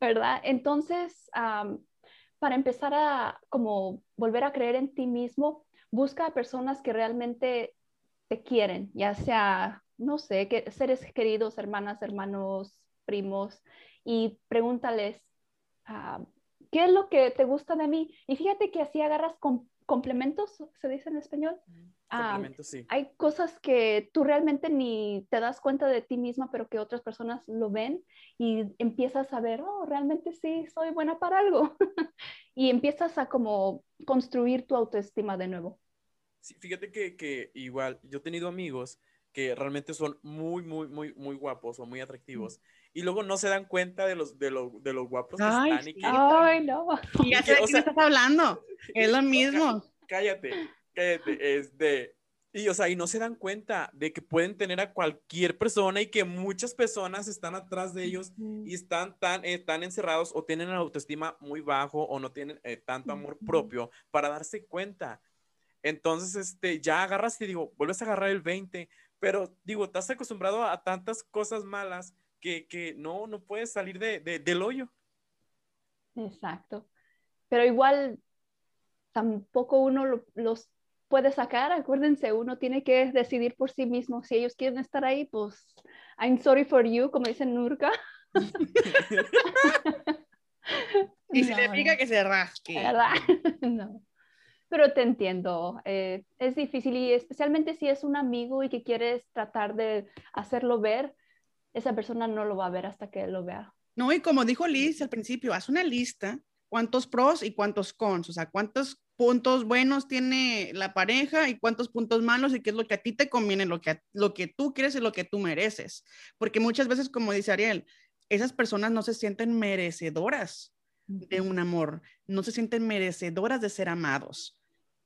¿verdad? Entonces, para empezar a como volver a creer en ti mismo, busca a personas que realmente te quieren, ya sea, no sé, que seres queridos, hermanas, hermanos, primos, y pregúntales, ¿qué es lo que te gusta de mí? Y fíjate que así agarras complementos, se dice en español. Ah, complementos, sí. Hay cosas que tú realmente ni te das cuenta de ti misma, pero que otras personas lo ven y empiezas a ver, oh, realmente sí, soy buena para algo. y empiezas a como construir tu autoestima de nuevo. Sí, fíjate que, que igual yo he tenido amigos que realmente son muy, muy, muy, muy guapos o muy atractivos y luego no se dan cuenta de los, de de los guapos que están. Y que, ay, no. Ya sé de quién estás hablando. Es lo mismo. Cállate, cállate. Es de, Y, o sea, y no se dan cuenta de que pueden tener a cualquier persona y que muchas personas están atrás de ellos y están tan, eh, tan encerrados o tienen la autoestima muy bajo o no tienen eh, tanto amor propio para darse cuenta. Entonces, este, ya agarras y digo, vuelves a agarrar el 20, pero digo, estás acostumbrado a, tantas cosas malas que, que no, no puedes salir de, de, del hoyo. Exacto. Pero igual tampoco uno los puede sacar. Acuérdense, uno tiene que decidir por sí mismo. Si ellos quieren estar ahí, pues I'm sorry for you, como dicen Nurka. y si le pica que se rasque. ¿Verdad? no. Pero te entiendo. Eh, es difícil y especialmente si es un amigo y que quieres tratar de hacerlo ver, esa persona no lo va a ver hasta que lo vea. No, y como dijo Liz al principio, haz una lista, cuántos pros y cuántos cons, o sea, cuántos puntos buenos tiene la pareja y cuántos puntos malos y qué es lo que a ti te conviene, lo que, lo que tú quieres y lo que tú mereces. Porque muchas veces, como dice Ariel, esas personas no se sienten merecedoras de un amor, no se sienten merecedoras de ser amados,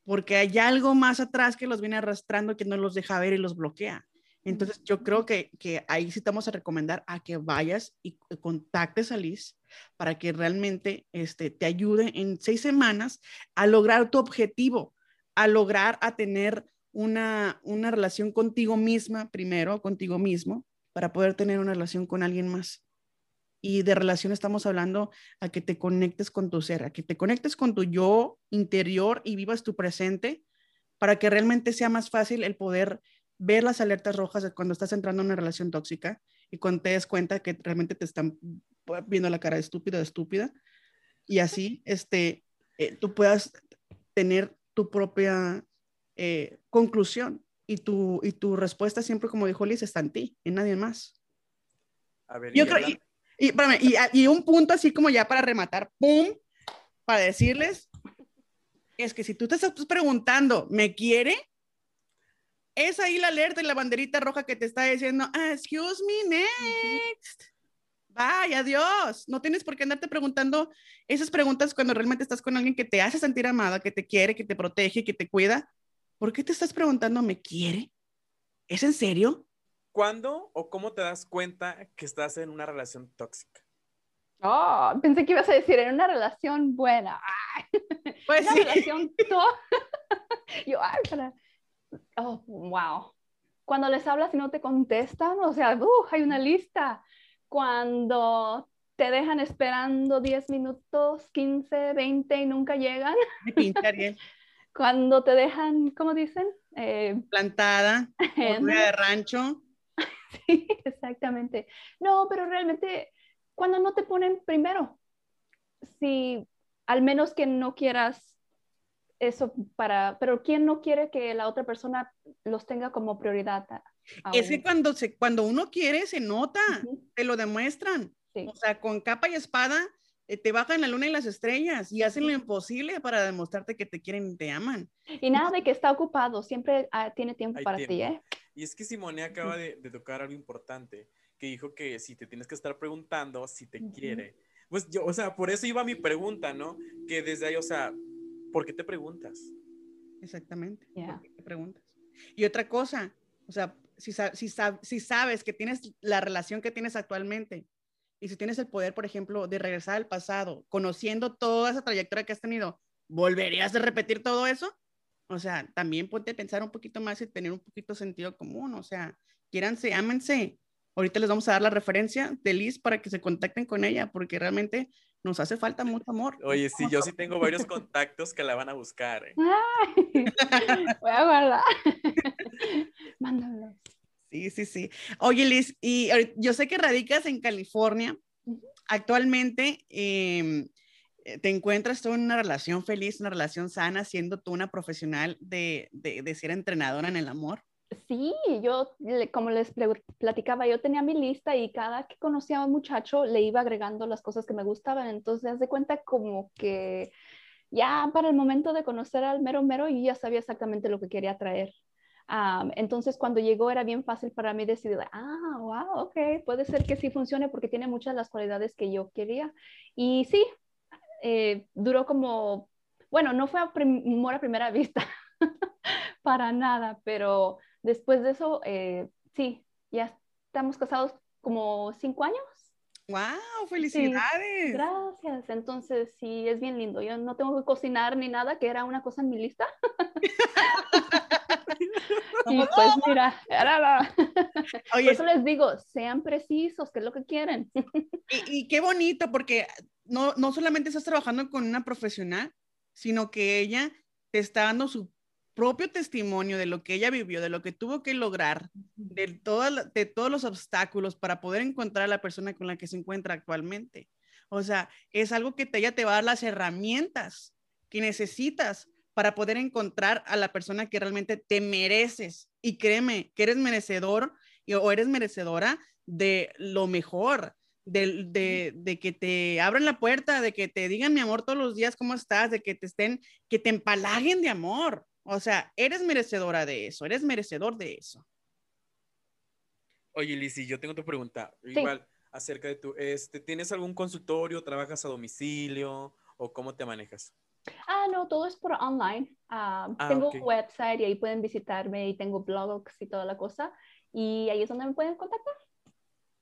porque hay algo más atrás que los viene arrastrando que no los deja ver y los bloquea. Entonces, yo creo que, que ahí sí te vamos a recomendar a que vayas y contactes a Liz para que realmente este, te ayude en seis semanas a lograr tu objetivo, a lograr a tener una, una relación contigo misma primero, contigo mismo, para poder tener una relación con alguien más. Y de relación estamos hablando a que te conectes con tu ser, a que te conectes con tu yo interior y vivas tu presente para que realmente sea más fácil el poder ver las alertas rojas de cuando estás entrando en una relación tóxica y cuando te des cuenta que realmente te están viendo la cara de estúpida, de estúpida, y así este, eh, tú puedas tener tu propia eh, conclusión y tu, y tu respuesta siempre, como dijo Liz, está en ti, en nadie más. A ver, y, y, y, un punto así como ya para rematar, ¡pum! Para decirles, es que si tú te estás preguntando, ¿me quiere? Es ahí la alerta y la banderita roja que te está diciendo, ah, excuse me, next. Bye, adiós. No tienes por qué andarte preguntando esas preguntas cuando realmente estás con alguien que te hace sentir amada, que te quiere, que te protege, que te cuida. ¿Por qué te estás preguntando, ¿me quiere? ¿Es en serio? ¿Cuándo o cómo te das cuenta que estás en una relación tóxica? Oh, pensé que ibas a decir en una relación buena. Pues una relación Yo, ay, para... Oh, wow. Cuando les hablas y no te contestan, o sea, uh, hay una lista cuando te dejan esperando 10 minutos, 15, 20 y nunca llegan. cuando te dejan, ¿cómo dicen? Eh, Plantada, de rancho. sí, exactamente. No, pero realmente, cuando no te ponen primero, si al menos que no quieras eso para, pero ¿quién no quiere que la otra persona los tenga como prioridad? Es que cuando, se, cuando uno quiere, se nota, te lo demuestran. O sea, con capa y espada eh, te bajan la luna y las estrellas y hacen lo imposible para demostrarte que te quieren y te aman. Y nada de que está ocupado, siempre ah, tiene tiempo para ti, ¿eh? Y es que Simone acaba de, tocar algo importante, que dijo que si te tienes que estar preguntando si te quiere. Pues yo, o sea, por eso iba mi pregunta, ¿no? Que desde ahí, o sea, ¿por qué te preguntas? Exactamente. ¿Por qué te preguntas? Y otra cosa, o sea, si, si, si sabes que tienes la relación que tienes actualmente y si tienes el poder, por ejemplo, de regresar al pasado, conociendo toda esa trayectoria que has tenido, ¿volverías a repetir todo eso? O sea, también ponte a pensar un poquito más y tener un poquito sentido común. O sea, quiéranse, ámense. Ahorita les vamos a dar la referencia de Liz para que se contacten con ella, porque realmente nos hace falta mucho amor. Oye, sí, yo sí tengo varios contactos que la van a buscar. ¿eh? voy a guardar. Mándalo. Sí, sí, sí. Oye, Liz, y yo sé que radicas en California. Actualmente eh, te encuentras tú en una relación feliz, una relación sana, siendo tú una profesional de, de, ser entrenadora en el amor. Sí, yo, como les platicaba, yo tenía mi lista y cada que conocía a un muchacho le iba agregando las cosas que me gustaban. Entonces, haz de cuenta como que ya para el momento de conocer al mero mero, yo ya sabía exactamente lo que quería traer. entonces, cuando llegó era bien fácil para mí decidir, ah, wow, ok, puede ser que sí funcione porque tiene muchas las cualidades que yo quería. Y sí, eh, duró como, bueno, no fue amor a primera vista. para nada, pero después de eso, eh, sí, ya estamos casados como cinco años. ¡Wow! ¡Felicidades! gracias. Entonces, sí, es bien lindo. Yo no tengo que cocinar ni nada, que era una cosa en mi lista. y pues mira, Oye, por eso les digo, sean precisos, que es lo que quieren. y, y, qué bonito, porque no, no solamente estás trabajando con una profesional, sino que ella te está dando su propio testimonio de lo que ella vivió, de lo que tuvo que lograr, de, de todos los obstáculos para poder encontrar a la persona con la que se encuentra actualmente. O sea, es algo que te, ella te va a dar las herramientas que necesitas para poder encontrar a la persona que realmente te mereces. Y créeme que eres merecedor o eres merecedora de lo mejor, de, de, de, que te abran la puerta, de que te digan mi amor todos los días, ¿cómo estás? De que te estén, que te empalaguen de amor. O sea, eres merecedora de eso, eres merecedor de eso. Oye, Lizzy, yo tengo otra pregunta. Igual, acerca de tu, este, ¿tienes algún consultorio? ¿Trabajas a domicilio? ¿O cómo te manejas? Ah, no, todo es por online. Ah, ah, tengo un website y ahí pueden visitarme y tengo blogs y toda la cosa. Y ahí es donde me pueden contactar.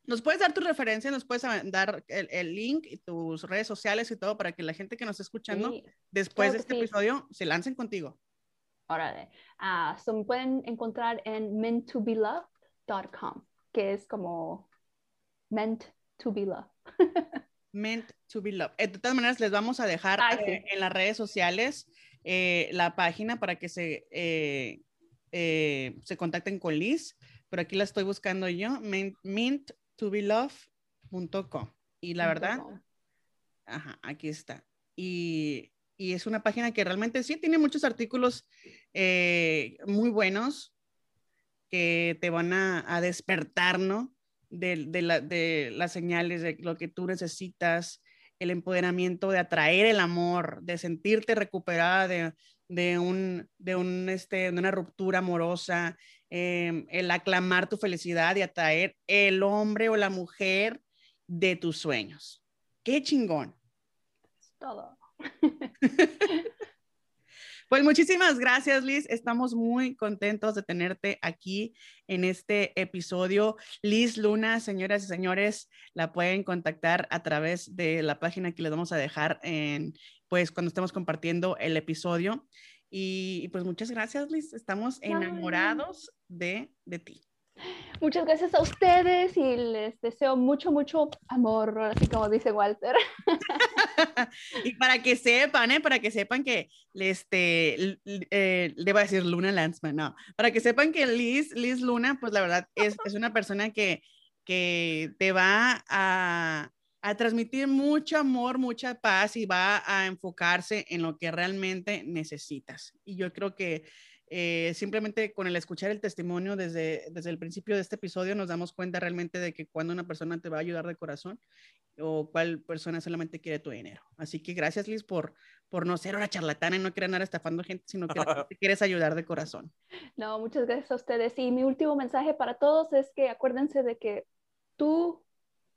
¿Nos puedes dar tu referencia? ¿Nos puedes dar el, link y tus redes sociales y todo para que la gente que nos está escuchando después de este episodio se lancen contigo? Órale. Uh, so me pueden encontrar en meant2beloved.com, que es como meant to be loved. meant to be loved. De todas maneras, les vamos a dejar eh, en las redes sociales eh, la página para que se, eh, se contacten con Liz. Pero aquí la estoy buscando yo, meant2beloved.com. Y la verdad, ajá, aquí está. Y y es una página que realmente sí tiene muchos artículos eh, muy buenos que te van a, despertar, ¿no? De, de, las señales de lo que tú necesitas, el empoderamiento de atraer el amor, de sentirte recuperada de, de un, de, un, este, de una ruptura amorosa, em, el aclamar tu felicidad y atraer el hombre o la mujer de tus sueños. Qué chingón. Todo. Pues muchísimas gracias, Liz. Estamos muy contentos de tenerte aquí en este episodio. Liz Luna, señoras y señores, la pueden contactar a través de la página que les vamos a dejar en, pues, cuando estemos compartiendo el episodio. Y, pues muchas gracias, Liz. Estamos enamorados de, de ti. Muchas gracias a ustedes y les deseo mucho, mucho amor, así como dice Walter. y para que sepan, ¿eh? para que sepan que, este, eh, le voy a decir Luna Lanzman, no, para que sepan que Liz, Liz Luna, pues la verdad es, es una persona que, que te va a, a transmitir mucho amor, mucha paz y va a enfocarse en lo que realmente necesitas. Y yo creo que eh, simplemente con el escuchar el testimonio desde, desde el principio de este episodio nos damos cuenta realmente de que cuando una persona te va a ayudar de corazón o cuál persona solamente quiere tu dinero. Así que gracias Liz por, por no ser una charlatana y no querer andar estafando gente, sino que te quieres ayudar de corazón. No, muchas gracias a ustedes. Y mi último mensaje para todos es que acuérdense de que tú,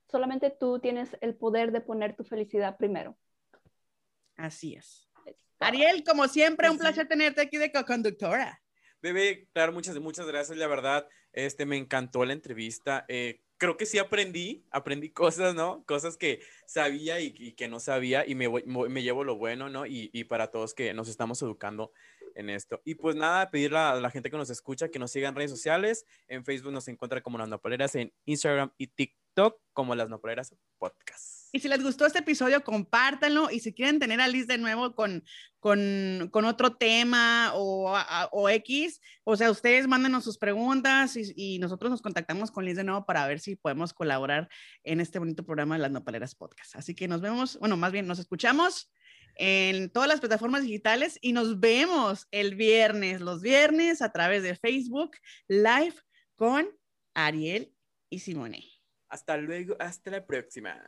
solamente tú tienes el poder de poner tu felicidad primero. Así es. Ariel, como siempre, un placer tenerte aquí de co-conductora. Bebé, claro, muchas, muchas gracias, la verdad, este, me encantó la entrevista. Eh, creo que sí aprendí, aprendí cosas, ¿no? Cosas que sabía y, que no sabía y me, me, llevo lo bueno, ¿no? Y, y, para todos que nos estamos educando en esto. Y pues nada, pedirle a la gente que nos escucha que nos siga en redes sociales. En Facebook nos encuentra como Las Nopaleras, en Instagram y TikTok como Las Nopaleras Podcast. Y si les gustó este episodio, compártanlo. Y si quieren tener a Liz de nuevo con, con, con otro tema o, o, X, o sea, ustedes mándenos sus preguntas y, y, nosotros nos contactamos con Liz de nuevo para ver si podemos colaborar en este bonito programa de las Nopaleras Podcast. Así que nos vemos, bueno, más bien nos escuchamos en todas las plataformas digitales y nos vemos el viernes, los viernes a través de Facebook Live con Ariel y Simone. Hasta luego, hasta la próxima.